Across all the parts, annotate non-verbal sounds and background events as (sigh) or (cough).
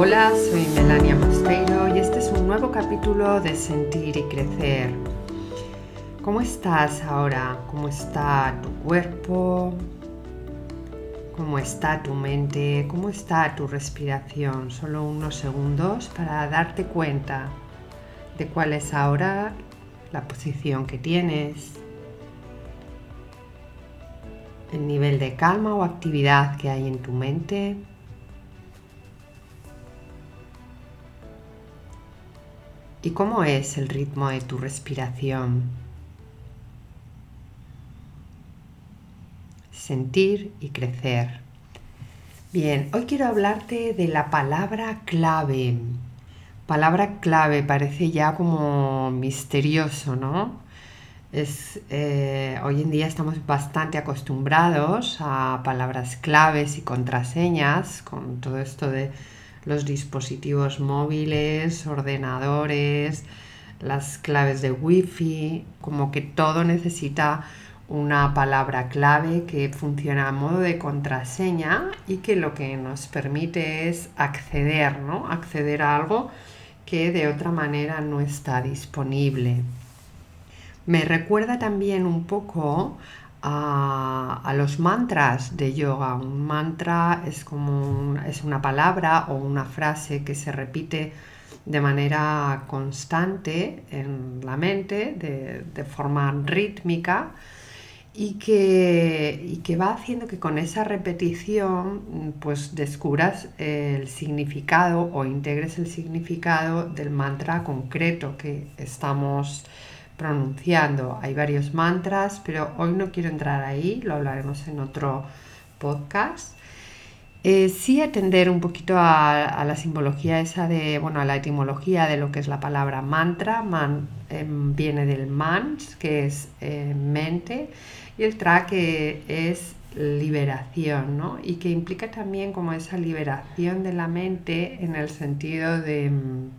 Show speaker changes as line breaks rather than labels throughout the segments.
Hola, soy Melania Mosteiro y este es un nuevo capítulo de Sentir y Crecer. ¿Cómo estás ahora? ¿Cómo está tu cuerpo? ¿Cómo está tu mente? ¿Cómo está tu respiración? Solo unos segundos para darte cuenta de cuál es ahora la posición que tienes, el nivel de calma o actividad que hay en tu mente. ¿Y cómo es el ritmo de tu respiración? Sentir y crecer. Bien, hoy quiero hablarte de la palabra clave. Palabra clave parece ya como misterioso, ¿no? Es, eh, hoy en día estamos bastante acostumbrados a palabras claves y contraseñas con todo esto de los dispositivos móviles, ordenadores, las claves de wifi, como que todo necesita una palabra clave que funciona a modo de contraseña y que lo que nos permite es acceder, ¿no? Acceder a algo que de otra manera no está disponible. Me recuerda también un poco a, los mantras de yoga. Un mantra es como es una palabra o una frase que se repite de manera constante en la mente, de, forma rítmica, y que, y que, va haciendo que con esa repetición pues descubras el significado o integres el significado del mantra concreto que estamos pronunciando. Hay varios mantras, pero hoy no quiero entrar ahí, lo hablaremos en otro podcast. Eh, sí atender un poquito a, la simbología esa de, bueno, a la etimología de lo que es la palabra mantra. Man em, viene del mans, que es eh, mente, y el tra que es liberación, ¿no? Y que implica también como esa liberación de la mente en el sentido de em,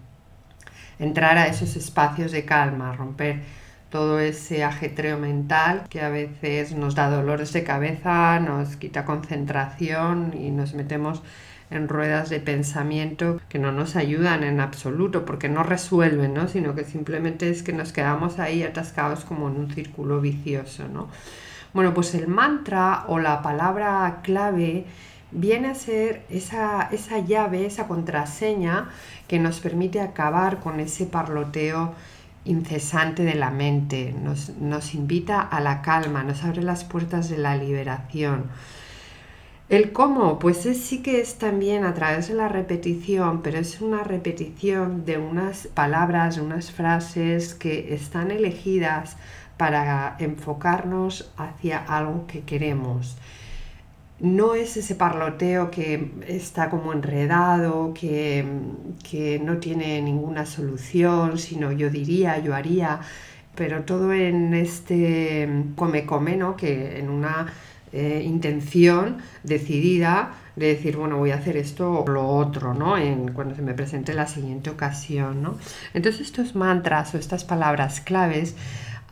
entrar a esos espacios de calma, romper todo ese ajetreo mental que a veces nos da dolores de cabeza, nos quita concentración y nos metemos en ruedas de pensamiento que no nos ayudan en absoluto porque no resuelven, ¿no? sino que simplemente es que nos quedamos ahí atascados como en un círculo vicioso. ¿no? Bueno, pues el mantra o la palabra clave viene a ser esa, esa llave, esa contraseña que nos permite acabar con ese parloteo incesante de la mente, nos, nos, invita a la calma, nos abre las puertas de la liberación. El cómo, pues es, sí que es también a través de la repetición, pero es una repetición de unas palabras, de unas frases que están elegidas para enfocarnos hacia algo que queremos no es ese parloteo que está como enredado, que, no tiene ninguna solución, sino yo diría, yo haría, pero todo en este come-come, ¿no? que en una eh, intención decidida de decir, bueno, voy a hacer esto o lo otro, ¿no? En, cuando se me presente la siguiente ocasión, ¿no? Entonces estos mantras o estas palabras claves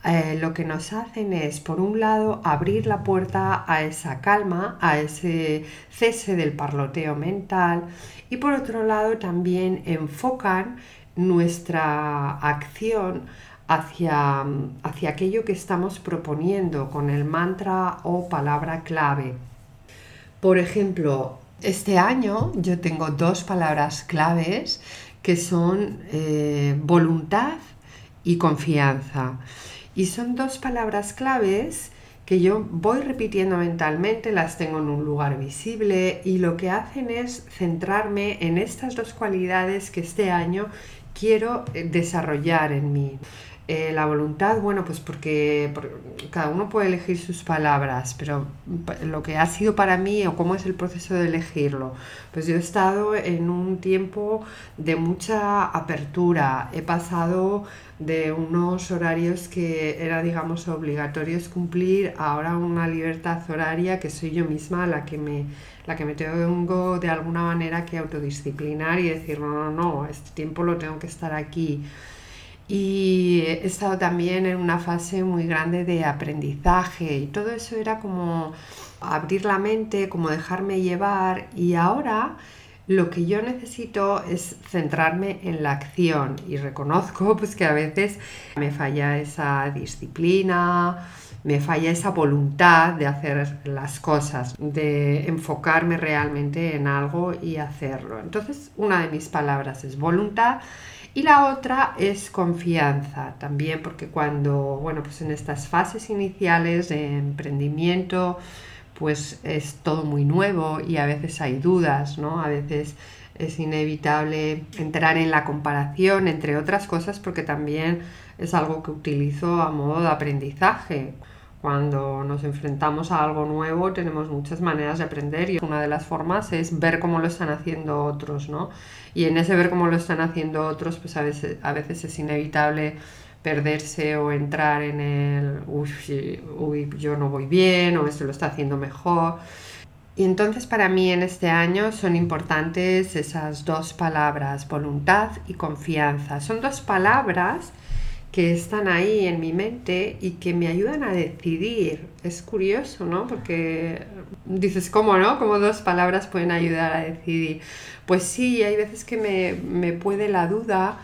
eh, lo que nos hacen es, por un lado, abrir la puerta a esa calma, a ese cese del parloteo mental y por otro lado también enfocan nuestra acción hacia, hacia aquello que estamos proponiendo con el mantra o palabra clave. Por ejemplo, este año yo tengo dos palabras claves que son eh, voluntad y confianza. Y son dos palabras claves que yo voy repitiendo mentalmente, las tengo en un lugar visible y lo que hacen es centrarme en estas dos cualidades que este año quiero eh, desarrollar en mí. Eh, la voluntad, bueno, pues porque, cada uno puede elegir sus palabras, pero lo que ha sido para mí o cómo es el proceso de elegirlo, pues yo he estado en un tiempo de mucha apertura, he pasado de unos horarios que era, digamos, obligatorios cumplir, ahora una libertad horaria que soy yo misma la que me, la que me tengo de alguna manera que autodisciplinar y decir, no, no, no, este tiempo lo tengo que estar aquí y he estado también en una fase muy grande de aprendizaje y todo eso era como abrir la mente, como dejarme llevar y ahora Lo que yo necesito es centrarme en la acción y reconozco (laughs) pues que a veces me falla esa disciplina, me falla esa voluntad de hacer las cosas, de enfocarme realmente en algo y hacerlo. Entonces, una de mis palabras es voluntad y la otra es confianza también, porque cuando, bueno, pues en estas fases iniciales de emprendimiento, pues es todo muy nuevo y a veces hay dudas, ¿no? A veces es inevitable entrar en la comparación, entre otras cosas, porque también es algo que utilizo a modo de aprendizaje. Cuando nos enfrentamos a algo nuevo tenemos muchas maneras de aprender y una de las formas es ver cómo lo están haciendo otros, ¿no? Y en ese ver cómo lo están haciendo otros, pues a veces, a veces es inevitable perderse o entrar en el, uy, yo no voy bien o esto lo está haciendo mejor. Y entonces para mí en este año son importantes esas dos palabras, voluntad y confianza. Son dos palabras que están ahí en mi mente y que me ayudan a decidir. Es curioso, ¿no? Porque dices, ¿cómo no? ¿Cómo dos palabras pueden ayudar a decidir? Pues sí, hay veces que me, me puede la duda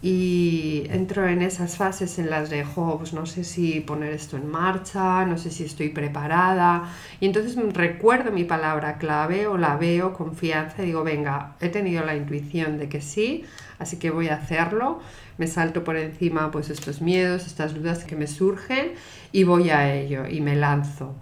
y entro en esas fases en las de, pues no sé si poner esto en marcha, no sé si estoy preparada. Y entonces recuerdo mi palabra clave o la veo, confianza, y digo, venga, he tenido la intuición de que sí, así que voy a hacerlo. Me salto por encima pues estos miedos, estas dudas que me surgen y voy a ello y me lanzo.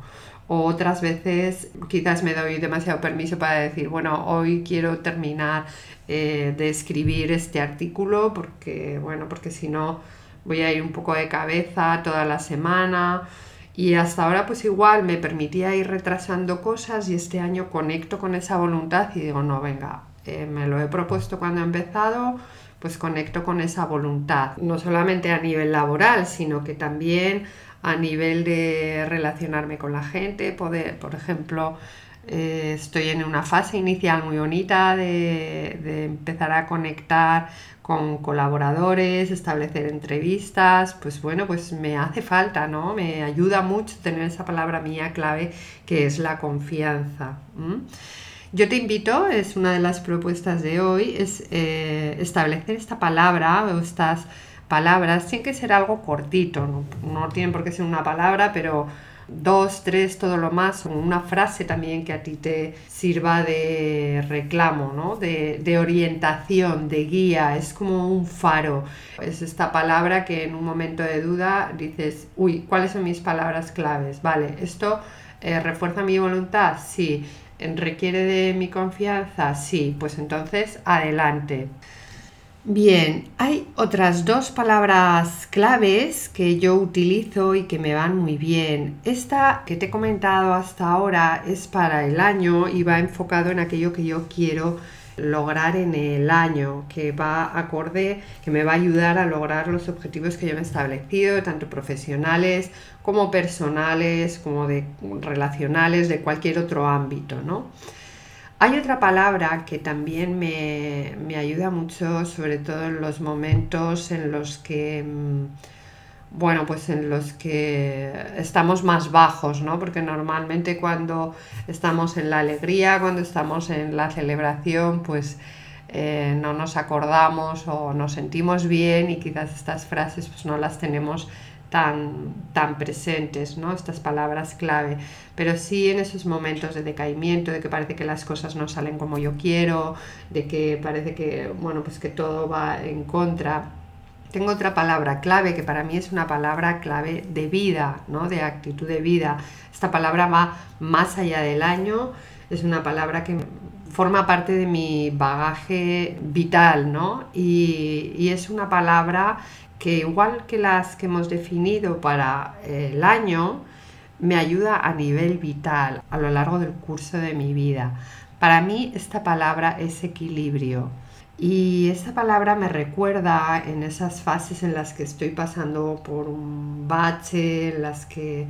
O otras veces quizás me doy demasiado permiso para decir, bueno, hoy quiero terminar eh, de escribir este artículo porque, bueno, porque si no voy a ir un poco de cabeza toda la semana. Y hasta ahora pues igual me permitía ir retrasando cosas y este año conecto con esa voluntad y digo, no, venga, eh, me lo he propuesto cuando he empezado, pues conecto con esa voluntad, no solamente a nivel laboral, sino que también a nivel de relacionarme con la gente, poder, por ejemplo, eh, estoy en una fase inicial muy bonita de, empezar a conectar con colaboradores, establecer entrevistas, pues bueno, pues me hace falta, ¿no? Me ayuda mucho tener esa palabra mía clave que es la confianza. Yo te invito, es una de las propuestas de hoy, es eh, establecer esta palabra o estas palabras, sin que ser algo cortito, no, no tiene por qué ser una palabra, pero dos, tres, todo lo más, una frase también que a ti te sirva de reclamo, ¿no? de, de, orientación, de guía, es como un faro. Es esta palabra que en un momento de duda dices, uy, ¿cuáles son mis palabras claves? Vale, esto eh, refuerza mi voluntad, sí. ¿Requiere de mi confianza? Sí, pues entonces adelante. Bien, hay otras dos palabras claves que yo utilizo y que me van muy bien. Esta que te he comentado hasta ahora es para el año y va enfocado en aquello que yo quiero lograr en el año, que va acorde, que me va a ayudar a lograr los objetivos que yo me he establecido, tanto profesionales como personales, como de relacionales, de cualquier otro ámbito, ¿no? Hay otra palabra que también me, ayuda mucho, sobre todo en los momentos en los que, mm, bueno, pues en los que estamos más bajos, ¿no? Porque normalmente cuando estamos en la alegría, cuando estamos en la celebración, pues eh, no nos acordamos o nos sentimos bien y quizás estas frases pues no las tenemos tan, tan presentes, ¿no? Estas palabras clave. Pero sí en esos momentos de decaimiento, de que parece que las cosas no salen como yo quiero, de que parece que, bueno, pues que todo va en contra. Tengo otra palabra clave que para mí es una palabra clave de vida, ¿no? De actitud de vida. Esta palabra va más allá del año, es una palabra que forma parte de mi bagaje vital, ¿no? Y, y es una palabra que igual que las que hemos definido para el año, me ayuda a nivel vital a lo largo del curso de mi vida. Para mí esta palabra es equilibrio y esta palabra me recuerda en esas fases en las que estoy pasando por un bache, en las que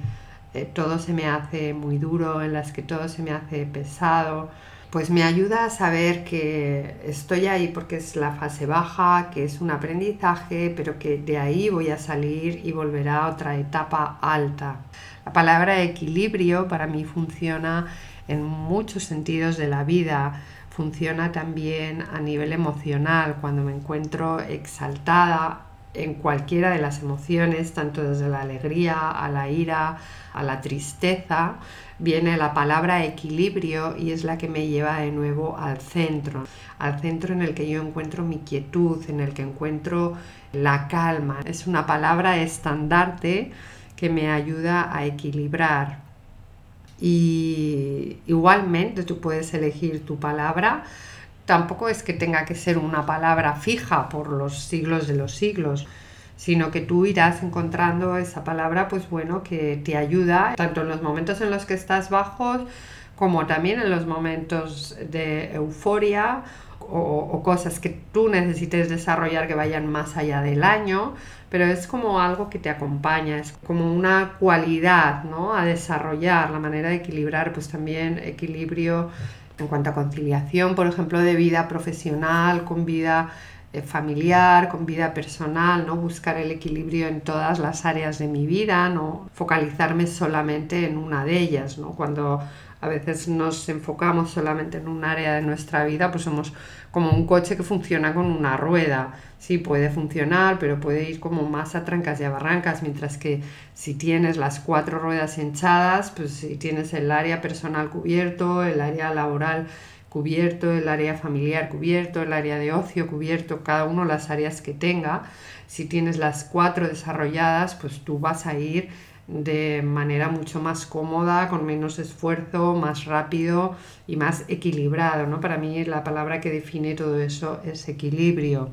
eh, todo se me hace muy duro, en las que todo se me hace pesado pues me ayuda a saber que estoy ahí porque es la fase baja, que es un aprendizaje, pero que de ahí voy a salir y volverá a otra etapa alta. La palabra equilibrio para mí funciona en muchos sentidos de la vida. Funciona también a nivel emocional, cuando me encuentro exaltada en cualquiera de las emociones, tanto desde la alegría a la ira, a la tristeza, viene la palabra equilibrio y es la que me lleva de nuevo al centro, al centro en el que yo encuentro mi quietud, en el que encuentro la calma. Es una palabra estandarte que me ayuda a equilibrar. Y igualmente tú puedes elegir tu palabra. Tampoco es que tenga que ser una palabra fija por los siglos de los siglos sino que tú irás encontrando esa palabra, pues bueno, que te ayuda tanto en los momentos en los que estás bajos como también en los momentos de euforia o, cosas que tú necesites desarrollar que vayan más allá del año, pero es como algo que te acompaña, es como una cualidad ¿no? a desarrollar, la manera de equilibrar, pues también equilibrio en cuanto a conciliación, por ejemplo, de vida profesional con vida familiar, con vida personal, ¿no? Buscar el equilibrio en todas las áreas de mi vida, no focalizarme solamente en una de ellas, ¿no? Cuando a veces nos enfocamos solamente en un área de nuestra vida, pues somos como un coche que funciona con una rueda. Sí, puede funcionar, pero puede ir como más a trancas y a barrancas, mientras que si tienes las cuatro ruedas hinchadas, pues si tienes el área personal cubierto, el área laboral cubierto, el área familiar cubierto, el área de ocio cubierto, cada uno las áreas que tenga. Si tienes las cuatro desarrolladas, pues tú vas a ir de manera mucho más cómoda, con menos esfuerzo, más rápido y más equilibrado. ¿no? Para mí la palabra que define todo eso es equilibrio.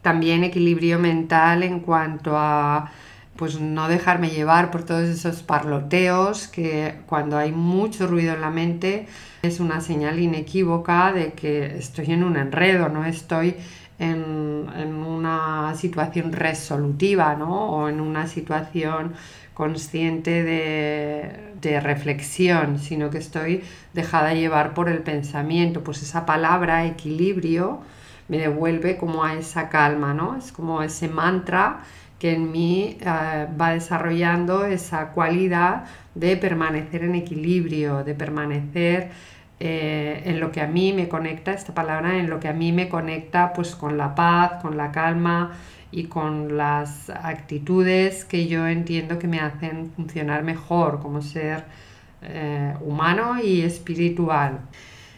También equilibrio mental en cuanto a pues no dejarme llevar por todos esos parloteos que cuando hay mucho ruido en la mente es una señal inequívoca de que estoy en un enredo, no estoy en, una situación resolutiva ¿no? o en una situación consciente de, de, reflexión, sino que estoy dejada llevar por el pensamiento. Pues esa palabra equilibrio me devuelve como a esa calma, ¿no? Es como ese mantra que en mí eh, va desarrollando esa cualidad de permanecer en equilibrio, de permanecer eh, en lo que a mí me conecta, esta palabra, en lo que a mí me conecta pues con la paz, con la calma y con las actitudes que yo entiendo que me hacen funcionar mejor como ser eh, humano y espiritual.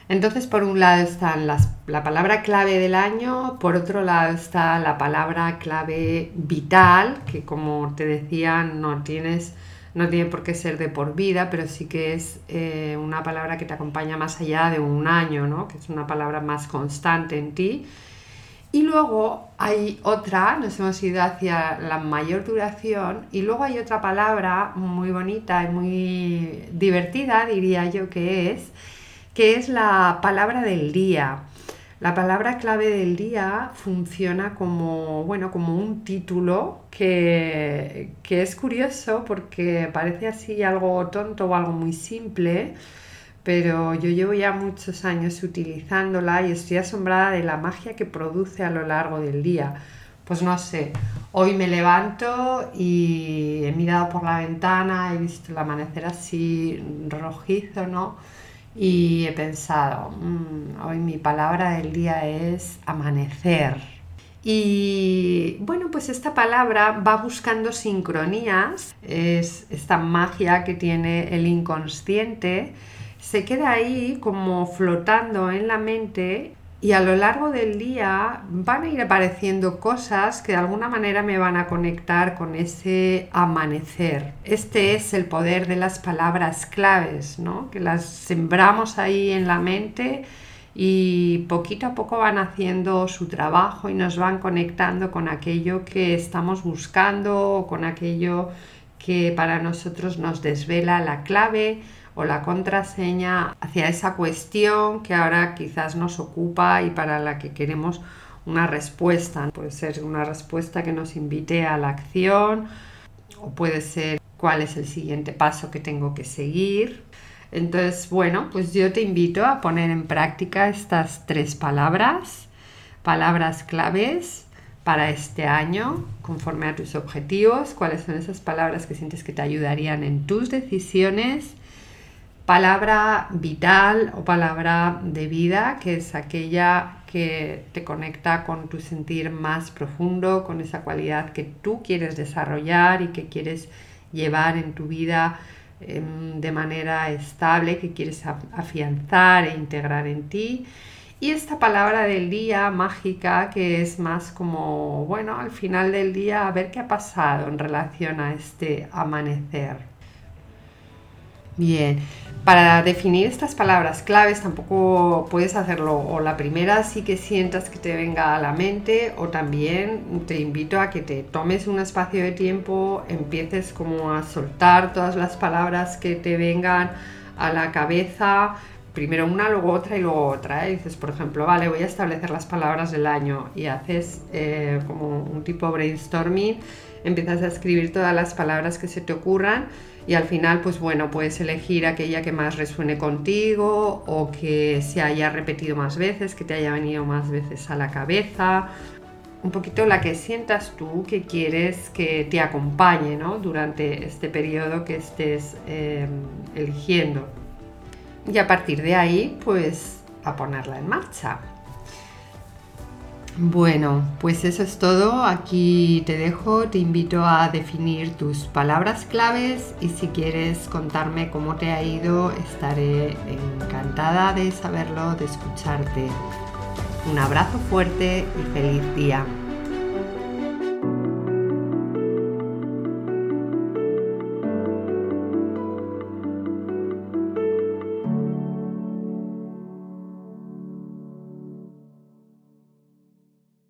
Entonces, por un lado está la palabra clave del año, por otro lado está la palabra clave vital, que como te decía, no tienes no tiene por qué ser de por vida, pero sí que es eh, una palabra que te acompaña más allá de un año, ¿no? que es una palabra más constante en ti. Y luego hay otra, nos hemos ido hacia la mayor duración, y luego hay otra palabra muy bonita y muy divertida, diría yo que es, que es la palabra del día. La palabra clave del día funciona como, bueno, como un título que, que, es curioso porque parece así algo tonto o algo muy simple, pero yo llevo ya muchos años utilizándola y estoy asombrada de la magia que produce a lo largo del día. Pues no sé, hoy me levanto y he mirado por la ventana, he visto el amanecer así rojizo, ¿no? Y he pensado, mm, hoy mi palabra del día es amanecer. Y bueno, pues esta palabra va buscando sincronías, es esta magia que tiene el inconsciente, se queda ahí como flotando en la mente y a lo largo del día van a ir apareciendo cosas que de alguna manera me van a conectar con ese amanecer. Este es el poder de las palabras claves, ¿no? Que las sembramos ahí en la mente y poquito a poco van haciendo su trabajo y nos van conectando con aquello que estamos buscando o con aquello que para nosotros nos desvela la clave o la contraseña hacia esa cuestión que ahora quizás nos ocupa y para la que queremos una respuesta. Puede ser una respuesta que nos invite a la acción o puede ser cuál es el siguiente paso que tengo que seguir. Entonces, bueno, pues yo te invito a poner en práctica estas tres palabras, palabras claves para este año, conforme a tus objetivos, cuáles son esas palabras que sientes que te ayudarían en tus decisiones palabra vital o palabra de vida, que es aquella que te conecta con tu sentir más profundo, con esa cualidad que tú quieres desarrollar y que quieres llevar en tu vida em, de manera estable, que quieres afianzar e integrar en ti. Y esta palabra del día mágica que es más como, bueno, al final del día a ver qué ha pasado en relación a este amanecer. Bien, para definir estas palabras claves tampoco puedes hacerlo o la primera sí que sientas que te venga a la mente o también te invito a que te tomes un espacio de tiempo, empieces como a soltar todas las palabras que te vengan a la cabeza, primero una, luego otra y luego otra. ¿eh? dices, por ejemplo, vale, voy a establecer las palabras del año y haces eh, como un tipo brainstorming, empiezas a escribir todas las palabras que se te ocurran y al final pues bueno puedes elegir aquella que más resuene contigo o que se haya repetido más veces, que te haya venido más veces a la cabeza, un poquito la que sientas tú que quieres que te acompañe ¿no? durante este periodo que estés em, eligiendo. Y a partir de ahí pues a ponerla en marcha. Bueno, pues eso es todo. Aquí te dejo. Te invito a definir tus palabras claves y si quieres contarme cómo te ha ido, estaré encantada de saberlo, de escucharte. Un abrazo fuerte y feliz día.